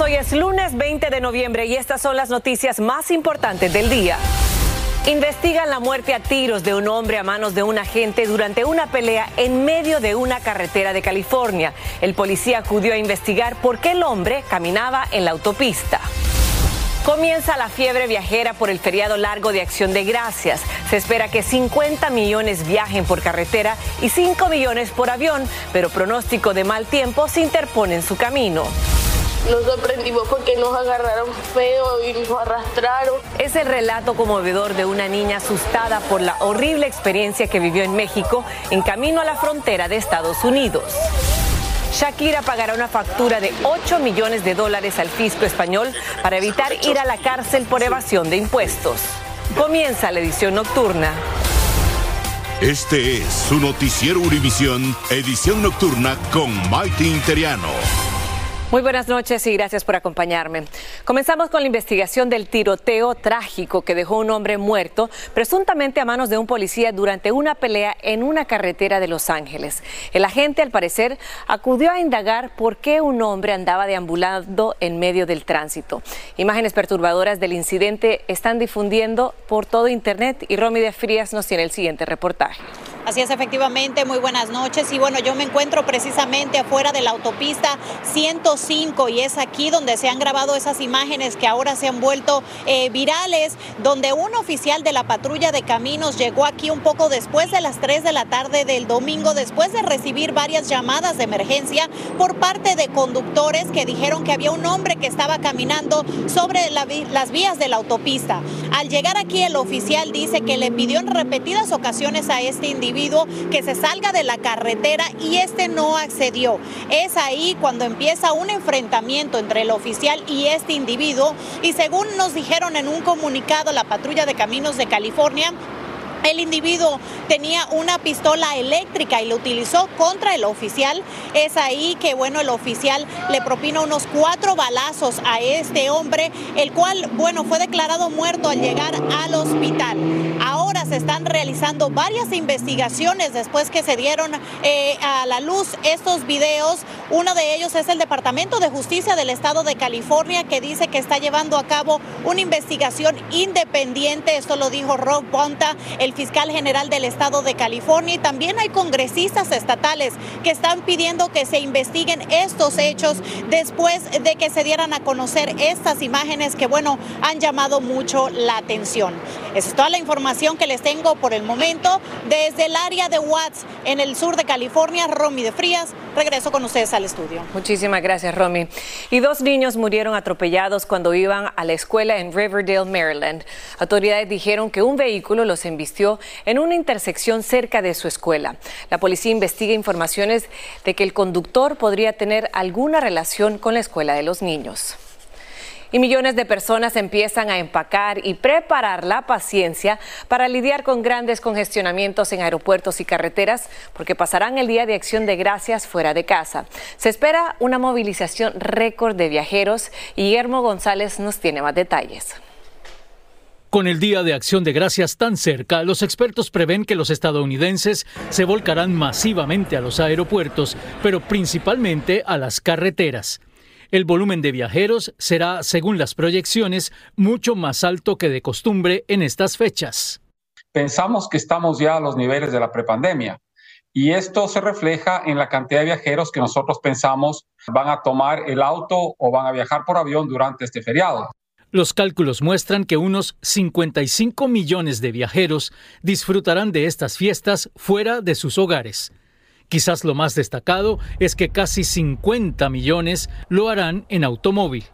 Hoy es lunes 20 de noviembre y estas son las noticias más importantes del día. Investigan la muerte a tiros de un hombre a manos de un agente durante una pelea en medio de una carretera de California. El policía acudió a investigar por qué el hombre caminaba en la autopista. Comienza la fiebre viajera por el feriado largo de Acción de Gracias. Se espera que 50 millones viajen por carretera y 5 millones por avión, pero pronóstico de mal tiempo se interpone en su camino. Nos sorprendimos porque nos agarraron feo y nos arrastraron. Es el relato conmovedor de una niña asustada por la horrible experiencia que vivió en México en camino a la frontera de Estados Unidos. Shakira pagará una factura de 8 millones de dólares al fisco español para evitar ir a la cárcel por evasión de impuestos. Comienza la edición nocturna. Este es su noticiero Univisión, edición nocturna con Maite Interiano. Muy buenas noches y gracias por acompañarme. Comenzamos con la investigación del tiroteo trágico que dejó un hombre muerto, presuntamente a manos de un policía durante una pelea en una carretera de Los Ángeles. El agente, al parecer, acudió a indagar por qué un hombre andaba deambulando en medio del tránsito. Imágenes perturbadoras del incidente están difundiendo por todo Internet y Romy de Frías nos tiene el siguiente reportaje. Así es, efectivamente, muy buenas noches. Y bueno, yo me encuentro precisamente afuera de la autopista 105 y es aquí donde se han grabado esas imágenes que ahora se han vuelto eh, virales, donde un oficial de la patrulla de caminos llegó aquí un poco después de las 3 de la tarde del domingo, después de recibir varias llamadas de emergencia por parte de conductores que dijeron que había un hombre que estaba caminando sobre la las vías de la autopista. Al llegar aquí, el oficial dice que le pidió en repetidas ocasiones a este individuo que se salga de la carretera y este no accedió. Es ahí cuando empieza un enfrentamiento entre el oficial y este individuo y según nos dijeron en un comunicado la patrulla de caminos de California, el individuo tenía una pistola eléctrica y lo utilizó contra el oficial. Es ahí que, bueno, el oficial le propina unos cuatro balazos a este hombre, el cual, bueno, fue declarado muerto al llegar al hospital. Ahora se están realizando varias investigaciones después que se dieron eh, a la luz estos videos. Uno de ellos es el Departamento de Justicia del Estado de California que dice que está llevando a cabo una investigación independiente. Esto lo dijo Rob Bonta, el fiscal general del Estado de California. Y también hay congresistas estatales que están pidiendo que se investiguen estos hechos después de que se dieran a conocer estas imágenes que, bueno, han llamado mucho la atención. Esa es toda la información que les tengo por el momento. Desde el área de Watts, en el sur de California, Romy de Frías, regreso con ustedes al estudio. Muchísimas gracias, Romy. Y dos niños murieron atropellados cuando iban a la escuela en Riverdale, Maryland. Autoridades dijeron que un vehículo los embistió en una intersección cerca de su escuela. La policía investiga informaciones de que el conductor podría tener alguna relación con la escuela de los niños. Y millones de personas empiezan a empacar y preparar la paciencia para lidiar con grandes congestionamientos en aeropuertos y carreteras, porque pasarán el Día de Acción de Gracias fuera de casa. Se espera una movilización récord de viajeros y Guillermo González nos tiene más detalles. Con el Día de Acción de Gracias tan cerca, los expertos prevén que los estadounidenses se volcarán masivamente a los aeropuertos, pero principalmente a las carreteras. El volumen de viajeros será, según las proyecciones, mucho más alto que de costumbre en estas fechas. Pensamos que estamos ya a los niveles de la prepandemia y esto se refleja en la cantidad de viajeros que nosotros pensamos van a tomar el auto o van a viajar por avión durante este feriado. Los cálculos muestran que unos 55 millones de viajeros disfrutarán de estas fiestas fuera de sus hogares. Quizás lo más destacado es que casi 50 millones lo harán en automóvil.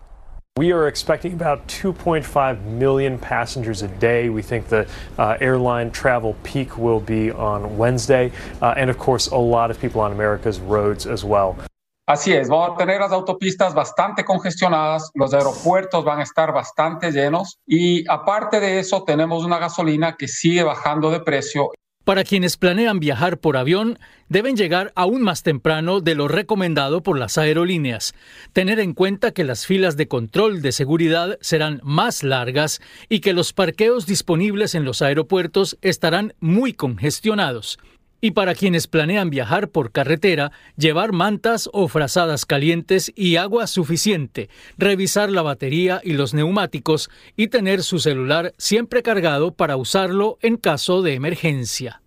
We are expecting about 2.5 million passengers a day. We think the uh, airline travel peak will be on Wednesday, uh, and of course, a lot of people on America's roads as well. Así es, vamos a tener las autopistas bastante congestionadas, los aeropuertos van a estar bastante llenos y aparte de eso tenemos una gasolina que sigue bajando de precio. Para quienes planean viajar por avión, deben llegar aún más temprano de lo recomendado por las aerolíneas. Tener en cuenta que las filas de control de seguridad serán más largas y que los parqueos disponibles en los aeropuertos estarán muy congestionados. Y para quienes planean viajar por carretera, llevar mantas o frazadas calientes y agua suficiente, revisar la batería y los neumáticos y tener su celular siempre cargado para usarlo en caso de emergencia.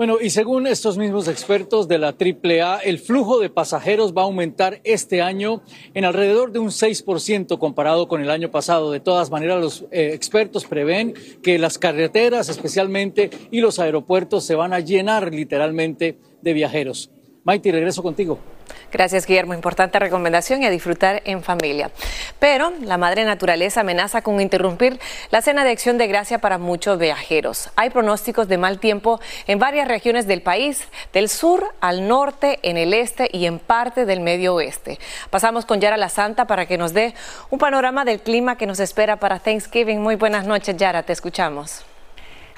Bueno, y según estos mismos expertos de la AAA, el flujo de pasajeros va a aumentar este año en alrededor de un 6% comparado con el año pasado. De todas maneras, los eh, expertos prevén que las carreteras especialmente y los aeropuertos se van a llenar literalmente de viajeros. Maiti, regreso contigo. Gracias, Guillermo. Importante recomendación y a disfrutar en familia. Pero la madre naturaleza amenaza con interrumpir la cena de acción de gracia para muchos viajeros. Hay pronósticos de mal tiempo en varias regiones del país, del sur al norte, en el este y en parte del medio oeste. Pasamos con Yara La Santa para que nos dé un panorama del clima que nos espera para Thanksgiving. Muy buenas noches, Yara. Te escuchamos.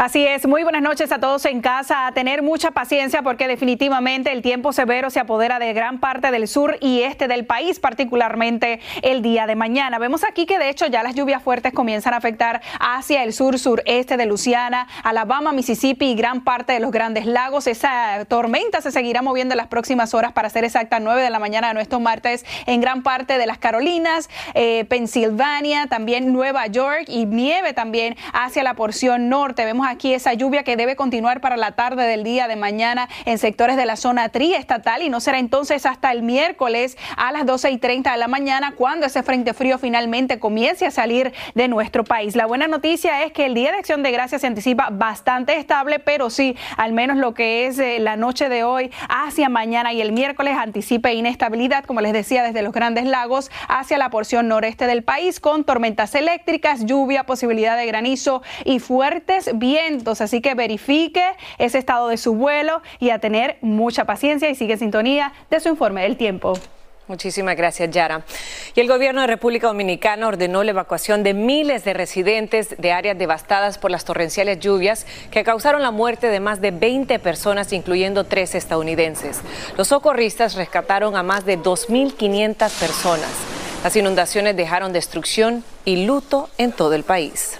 Así es, muy buenas noches a todos en casa. A tener mucha paciencia porque definitivamente el tiempo severo se apodera de gran parte del sur y este del país, particularmente el día de mañana. Vemos aquí que de hecho ya las lluvias fuertes comienzan a afectar hacia el sur sureste de Luciana, Alabama, Mississippi y gran parte de los grandes lagos. Esa tormenta se seguirá moviendo en las próximas horas para ser exacta 9 de la mañana de nuestro martes en gran parte de las Carolinas, eh, Pensilvania, también Nueva York y nieve también hacia la porción norte. Vemos aquí esa lluvia que debe continuar para la tarde del día de mañana en sectores de la zona triestatal y no será entonces hasta el miércoles a las 12 y 30 de la mañana cuando ese frente frío finalmente comience a salir de nuestro país. La buena noticia es que el Día de Acción de Gracias se anticipa bastante estable, pero sí, al menos lo que es eh, la noche de hoy hacia mañana y el miércoles anticipe inestabilidad, como les decía, desde los grandes lagos hacia la porción noreste del país con tormentas eléctricas, lluvia, posibilidad de granizo y fuertes vientos Así que verifique ese estado de su vuelo y a tener mucha paciencia y sigue en sintonía de su informe del tiempo. Muchísimas gracias, Yara. Y el gobierno de República Dominicana ordenó la evacuación de miles de residentes de áreas devastadas por las torrenciales lluvias que causaron la muerte de más de 20 personas, incluyendo tres estadounidenses. Los socorristas rescataron a más de 2.500 personas. Las inundaciones dejaron destrucción y luto en todo el país.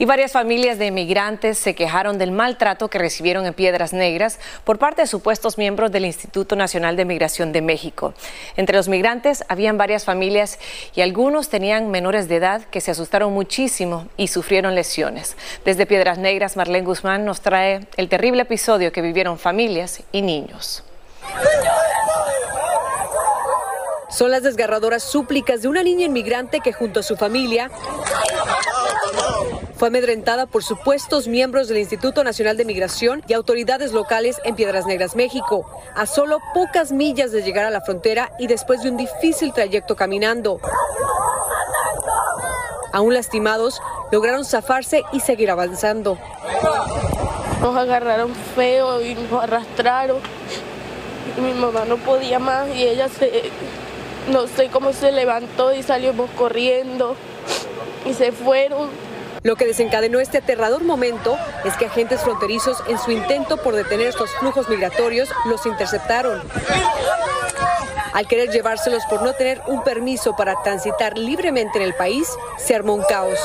Y varias familias de inmigrantes se quejaron del maltrato que recibieron en Piedras Negras por parte de supuestos miembros del Instituto Nacional de Migración de México. Entre los migrantes habían varias familias y algunos tenían menores de edad que se asustaron muchísimo y sufrieron lesiones. Desde Piedras Negras, Marlene Guzmán nos trae el terrible episodio que vivieron familias y niños. Son las desgarradoras súplicas de una niña inmigrante que junto a su familia fue amedrentada por supuestos miembros del Instituto Nacional de Migración y autoridades locales en Piedras Negras, México, a solo pocas millas de llegar a la frontera y después de un difícil trayecto caminando. Aún lastimados, lograron zafarse y seguir avanzando. Nos agarraron feo y nos arrastraron. Mi mamá no podía más y ella se, no sé cómo se levantó y salimos corriendo y se fueron. Lo que desencadenó este aterrador momento es que agentes fronterizos en su intento por detener estos flujos migratorios los interceptaron. Al querer llevárselos por no tener un permiso para transitar libremente en el país, se armó un caos.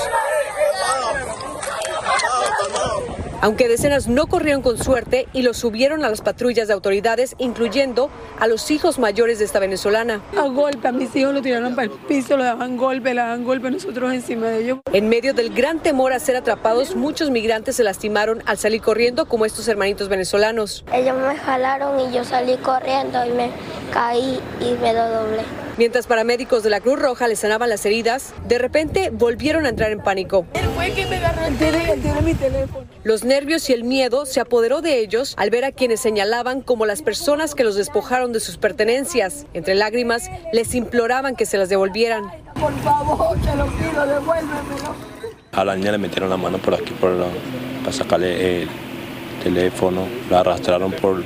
Aunque decenas no corrieron con suerte y los subieron a las patrullas de autoridades, incluyendo a los hijos mayores de esta venezolana. A golpe, a mis hijos lo tiraron para el piso, lo daban golpe, le daban golpe nosotros encima de ellos. En medio del gran temor a ser atrapados, muchos migrantes se lastimaron al salir corriendo, como estos hermanitos venezolanos. Ellos me jalaron y yo salí corriendo y me caí y me lo doblé. Mientras paramédicos de la Cruz Roja les sanaban las heridas, de repente volvieron a entrar en pánico. Él fue que me agarró el teléfono, mi teléfono. Los nervios y el miedo se apoderó de ellos al ver a quienes señalaban como las personas que los despojaron de sus pertenencias. Entre lágrimas, les imploraban que se las devolvieran. Por favor, te lo pido, devuélvemelo. A la niña le metieron la mano por aquí por la, para sacarle el teléfono, la arrastraron por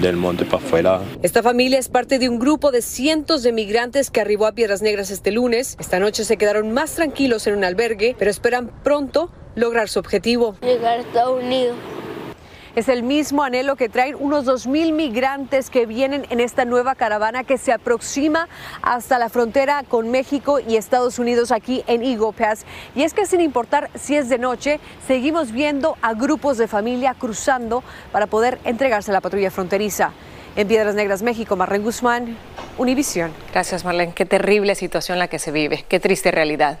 del monte para afuera. Esta familia es parte de un grupo de cientos de migrantes que arribó a Piedras Negras este lunes. Esta noche se quedaron más tranquilos en un albergue, pero esperan pronto lograr su objetivo. Llegar a Estados Unidos. Es el mismo anhelo que traen unos 2.000 migrantes que vienen en esta nueva caravana que se aproxima hasta la frontera con México y Estados Unidos aquí en Eagle Pass. Y es que sin importar si es de noche, seguimos viendo a grupos de familia cruzando para poder entregarse a la patrulla fronteriza. En Piedras Negras, México, Marlene Guzmán, Univisión. Gracias, Marlene. Qué terrible situación la que se vive. Qué triste realidad.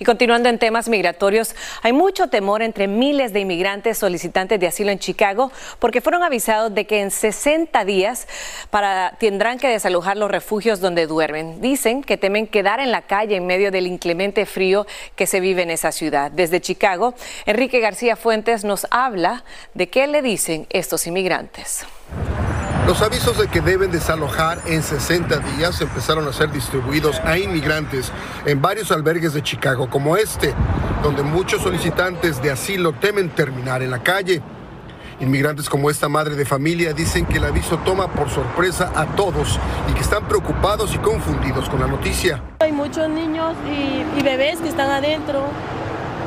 Y continuando en temas migratorios, hay mucho temor entre miles de inmigrantes solicitantes de asilo en Chicago porque fueron avisados de que en 60 días tendrán que desalojar los refugios donde duermen. Dicen que temen quedar en la calle en medio del inclemente frío que se vive en esa ciudad. Desde Chicago, Enrique García Fuentes nos habla de qué le dicen estos inmigrantes. Los avisos de que deben desalojar en 60 días empezaron a ser distribuidos a inmigrantes en varios albergues de Chicago como este, donde muchos solicitantes de asilo temen terminar en la calle. Inmigrantes como esta madre de familia dicen que el aviso toma por sorpresa a todos y que están preocupados y confundidos con la noticia. Hay muchos niños y, bebés que están adentro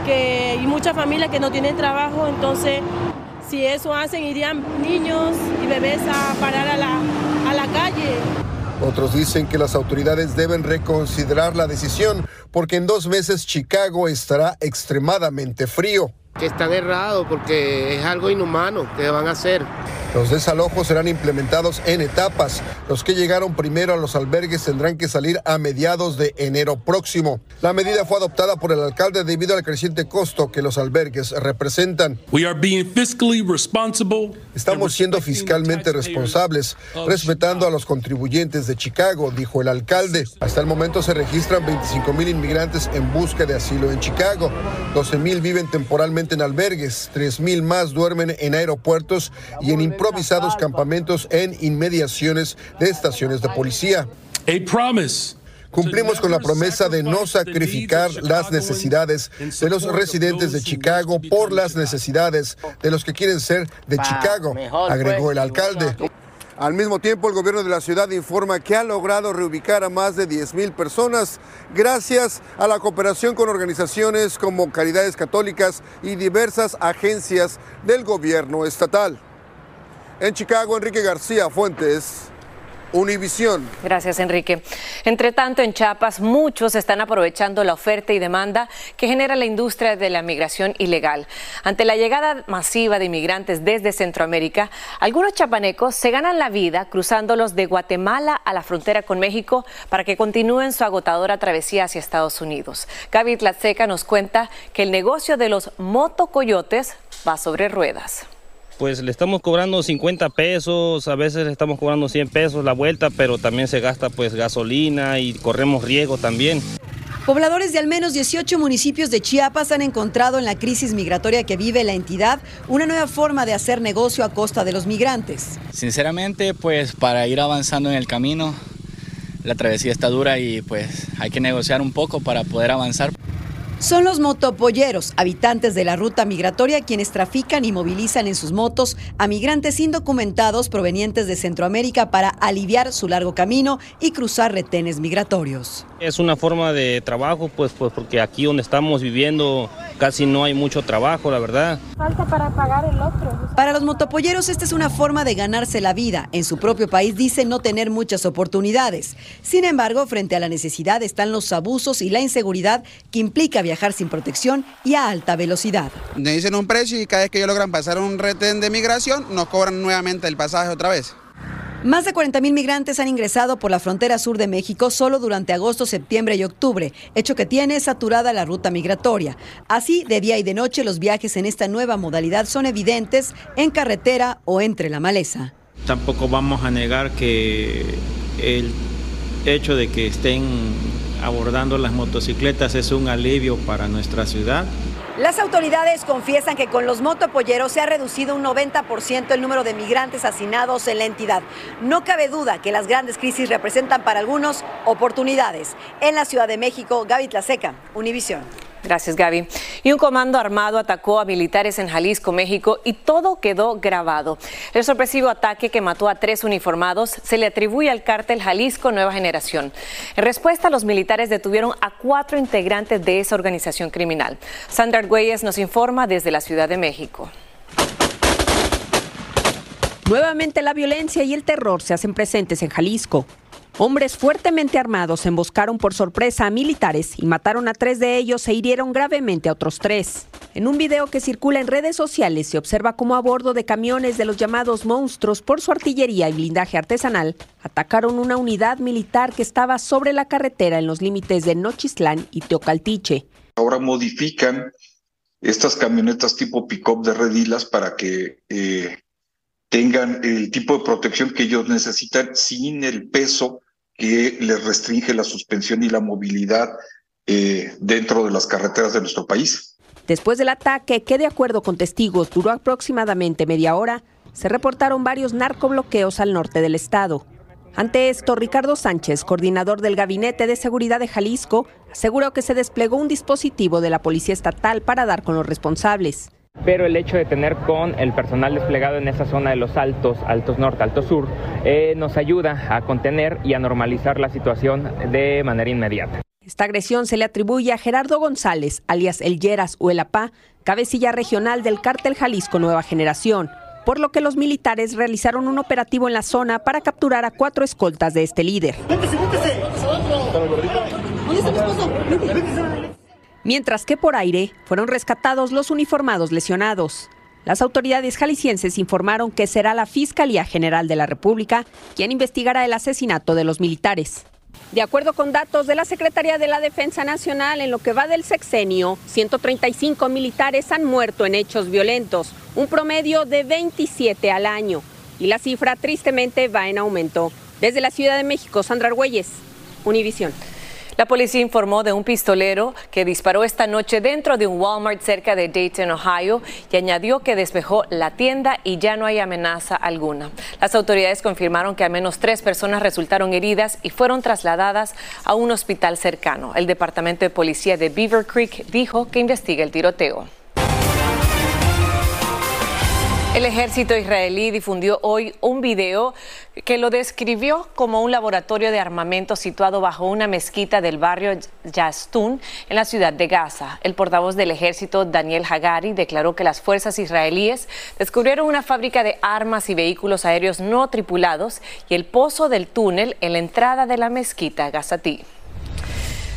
que, y mucha familia que no tienen trabajo, entonces si eso hacen, irían niños y bebés a parar a la, a la calle. Otros dicen que las autoridades deben reconsiderar la decisión porque en dos meses Chicago estará extremadamente frío. Que están errados porque es algo inhumano que van a hacer. Los desalojos serán implementados en etapas. Los que llegaron primero a los albergues tendrán que salir a mediados de enero próximo. La medida fue adoptada por el alcalde debido al creciente costo que los albergues representan. Estamos siendo fiscalmente responsables, respetando a los contribuyentes de Chicago, dijo el alcalde. Hasta el momento se registran 25 mil inmigrantes en busca de asilo en Chicago. 12 mil viven temporalmente en albergues, 3 mil más duermen en aeropuertos y en improvisados campamentos en inmediaciones de estaciones de policía. Cumplimos con la promesa de no sacrificar las necesidades de los residentes de Chicago por las necesidades de los que quieren ser de Chicago, agregó el alcalde. Al mismo tiempo, el gobierno de la ciudad informa que ha logrado reubicar a más de 10.000 personas gracias a la cooperación con organizaciones como Caridades Católicas y diversas agencias del gobierno estatal. En Chicago, Enrique García Fuentes, Univisión. Gracias, Enrique. Entre tanto, en Chiapas, muchos están aprovechando la oferta y demanda que genera la industria de la migración ilegal. Ante la llegada masiva de inmigrantes desde Centroamérica, algunos chapanecos se ganan la vida cruzándolos de Guatemala a la frontera con México para que continúen su agotadora travesía hacia Estados Unidos. Gaby Tlatseca nos cuenta que el negocio de los motocoyotes va sobre ruedas pues le estamos cobrando 50 pesos, a veces le estamos cobrando 100 pesos la vuelta, pero también se gasta pues gasolina y corremos riesgo también. Pobladores de al menos 18 municipios de Chiapas han encontrado en la crisis migratoria que vive la entidad una nueva forma de hacer negocio a costa de los migrantes. Sinceramente, pues para ir avanzando en el camino, la travesía está dura y pues hay que negociar un poco para poder avanzar. Son los motopolleros, habitantes de la ruta migratoria, quienes trafican y movilizan en sus motos a migrantes indocumentados provenientes de Centroamérica para aliviar su largo camino y cruzar retenes migratorios. Es una forma de trabajo, pues, pues porque aquí donde estamos viviendo casi no hay mucho trabajo, la verdad. Falta para pagar el otro. Para los motopolleros esta es una forma de ganarse la vida. En su propio país dicen no tener muchas oportunidades. Sin embargo, frente a la necesidad están los abusos y la inseguridad que implica viajar sin protección y a alta velocidad. Me dicen un precio y cada vez que ellos logran pasar un retén de migración, nos cobran nuevamente el pasaje otra vez. Más de 40 mil migrantes han ingresado por la frontera sur de México solo durante agosto, septiembre y octubre, hecho que tiene saturada la ruta migratoria. Así, de día y de noche, los viajes en esta nueva modalidad son evidentes en carretera o entre la maleza. Tampoco vamos a negar que el hecho de que estén abordando las motocicletas es un alivio para nuestra ciudad. Las autoridades confiesan que con los motopolleros se ha reducido un 90% el número de migrantes hacinados en la entidad. No cabe duda que las grandes crisis representan para algunos oportunidades. En la Ciudad de México, Gaby Tlaseca, Univisión. Gracias, Gaby. Y un comando armado atacó a militares en Jalisco, México, y todo quedó grabado. El sorpresivo ataque que mató a tres uniformados se le atribuye al cártel Jalisco Nueva Generación. En respuesta, los militares detuvieron a cuatro integrantes de esa organización criminal. Sandra Argüelles nos informa desde la Ciudad de México. Nuevamente la violencia y el terror se hacen presentes en Jalisco. Hombres fuertemente armados emboscaron por sorpresa a militares y mataron a tres de ellos e hirieron gravemente a otros tres. En un video que circula en redes sociales se observa cómo a bordo de camiones de los llamados monstruos por su artillería y blindaje artesanal atacaron una unidad militar que estaba sobre la carretera en los límites de Nochistlán y Teocaltiche. Ahora modifican estas camionetas tipo pick-up de redilas para que eh, tengan el tipo de protección que ellos necesitan sin el peso que les restringe la suspensión y la movilidad eh, dentro de las carreteras de nuestro país. Después del ataque, que de acuerdo con testigos duró aproximadamente media hora, se reportaron varios narcobloqueos al norte del estado. Ante esto, Ricardo Sánchez, coordinador del Gabinete de Seguridad de Jalisco, aseguró que se desplegó un dispositivo de la Policía Estatal para dar con los responsables pero el hecho de tener con el personal desplegado en esa zona de los altos, altos norte, alto sur, eh, nos ayuda a contener y a normalizar la situación de manera inmediata. Esta agresión se le atribuye a Gerardo González, alias El Yeras o El Apá, cabecilla regional del cártel Jalisco Nueva Generación, por lo que los militares realizaron un operativo en la zona para capturar a cuatro escoltas de este líder. Mientras que por aire fueron rescatados los uniformados lesionados. Las autoridades jaliscienses informaron que será la Fiscalía General de la República quien investigará el asesinato de los militares. De acuerdo con datos de la Secretaría de la Defensa Nacional, en lo que va del sexenio, 135 militares han muerto en hechos violentos, un promedio de 27 al año. Y la cifra tristemente va en aumento. Desde la Ciudad de México, Sandra Argüelles, Univisión. La policía informó de un pistolero que disparó esta noche dentro de un Walmart cerca de Dayton, Ohio, y añadió que despejó la tienda y ya no hay amenaza alguna. Las autoridades confirmaron que al menos tres personas resultaron heridas y fueron trasladadas a un hospital cercano. El Departamento de Policía de Beaver Creek dijo que investiga el tiroteo. El ejército israelí difundió hoy un video que lo describió como un laboratorio de armamento situado bajo una mezquita del barrio Yastun en la ciudad de Gaza. El portavoz del ejército, Daniel Hagari, declaró que las fuerzas israelíes descubrieron una fábrica de armas y vehículos aéreos no tripulados y el pozo del túnel en la entrada de la mezquita Gazatí.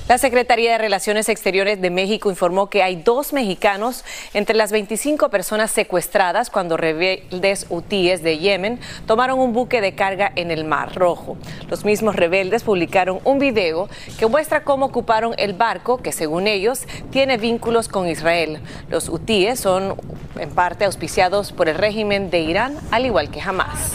La Secretaría de Relaciones Exteriores de México informó que hay dos mexicanos entre las 25 personas secuestradas cuando rebeldes hutíes de Yemen tomaron un buque de carga en el Mar Rojo. Los mismos rebeldes publicaron un video que muestra cómo ocuparon el barco que según ellos tiene vínculos con Israel. Los hutíes son en parte auspiciados por el régimen de Irán, al igual que Hamas.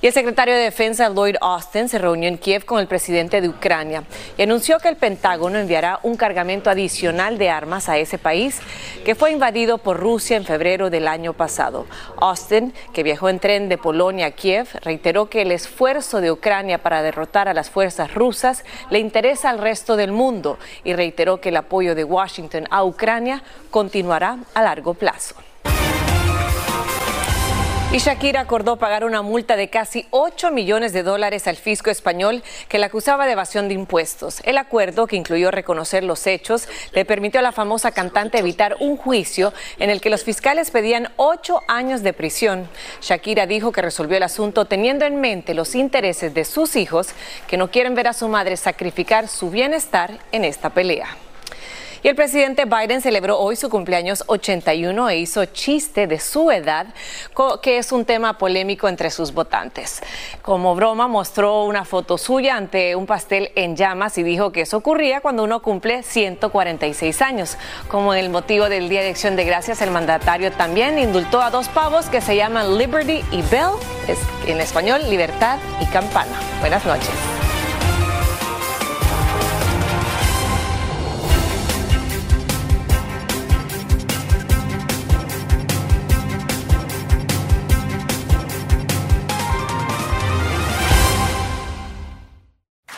Y el secretario de Defensa Lloyd Austin se reunió en Kiev con el presidente de Ucrania y anunció que el Pentágono enviará un cargamento adicional de armas a ese país que fue invadido por Rusia en febrero del año pasado. Austin, que viajó en tren de Polonia a Kiev, reiteró que el esfuerzo de Ucrania para derrotar a las fuerzas rusas le interesa al resto del mundo y reiteró que el apoyo de Washington a Ucrania continuará a largo plazo. Y Shakira acordó pagar una multa de casi 8 millones de dólares al fisco español que la acusaba de evasión de impuestos. El acuerdo, que incluyó reconocer los hechos, le permitió a la famosa cantante evitar un juicio en el que los fiscales pedían 8 años de prisión. Shakira dijo que resolvió el asunto teniendo en mente los intereses de sus hijos, que no quieren ver a su madre sacrificar su bienestar en esta pelea. Y el presidente Biden celebró hoy su cumpleaños 81 e hizo chiste de su edad, que es un tema polémico entre sus votantes. Como broma, mostró una foto suya ante un pastel en llamas y dijo que eso ocurría cuando uno cumple 146 años. Como el motivo del Día de Acción de Gracias, el mandatario también indultó a dos pavos que se llaman Liberty y Bell, en español, libertad y campana. Buenas noches.